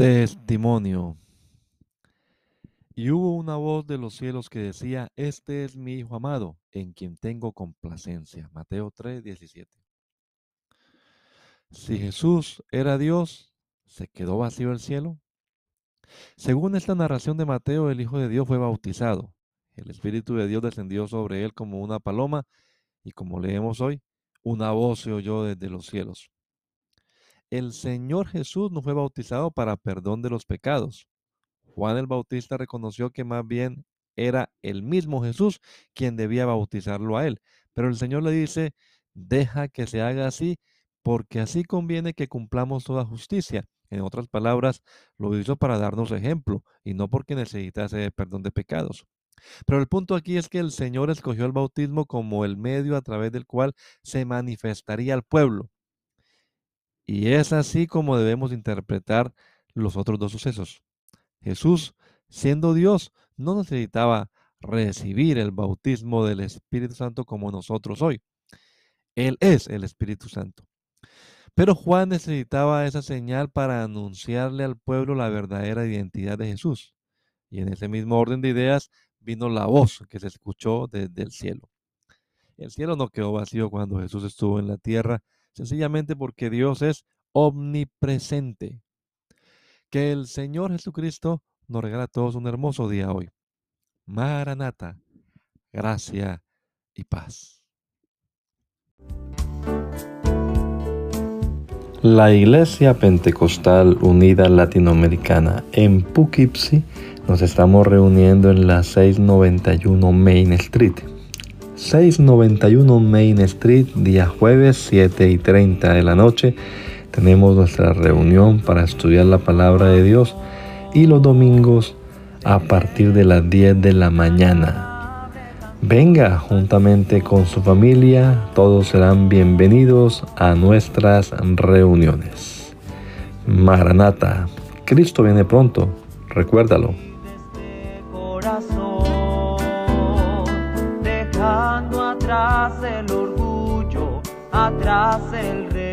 Testimonio. Y hubo una voz de los cielos que decía, Este es mi Hijo amado, en quien tengo complacencia. Mateo 3, 17. Si Jesús era Dios, ¿se quedó vacío el cielo? Según esta narración de Mateo, el Hijo de Dios fue bautizado. El Espíritu de Dios descendió sobre él como una paloma y como leemos hoy, una voz se oyó desde los cielos el Señor Jesús no fue bautizado para perdón de los pecados. Juan el Bautista reconoció que más bien era el mismo Jesús quien debía bautizarlo a él. Pero el Señor le dice, deja que se haga así, porque así conviene que cumplamos toda justicia. En otras palabras, lo hizo para darnos ejemplo y no porque necesitase perdón de pecados. Pero el punto aquí es que el Señor escogió el bautismo como el medio a través del cual se manifestaría al pueblo. Y es así como debemos interpretar los otros dos sucesos. Jesús, siendo Dios, no necesitaba recibir el bautismo del Espíritu Santo como nosotros hoy. Él es el Espíritu Santo. Pero Juan necesitaba esa señal para anunciarle al pueblo la verdadera identidad de Jesús. Y en ese mismo orden de ideas vino la voz que se escuchó desde el cielo. El cielo no quedó vacío cuando Jesús estuvo en la tierra, sencillamente porque Dios es omnipresente. Que el Señor Jesucristo nos regala a todos un hermoso día hoy. Maranata, gracia y paz. La Iglesia Pentecostal Unida Latinoamericana en Poughkeepsie nos estamos reuniendo en la 691 Main Street 691 Main Street, día jueves 7 y 30 de la noche. Tenemos nuestra reunión para estudiar la palabra de Dios y los domingos a partir de las 10 de la mañana. Venga juntamente con su familia, todos serán bienvenidos a nuestras reuniones. Maranata, Cristo viene pronto, recuérdalo. Atrás el orgullo, atrás el rey.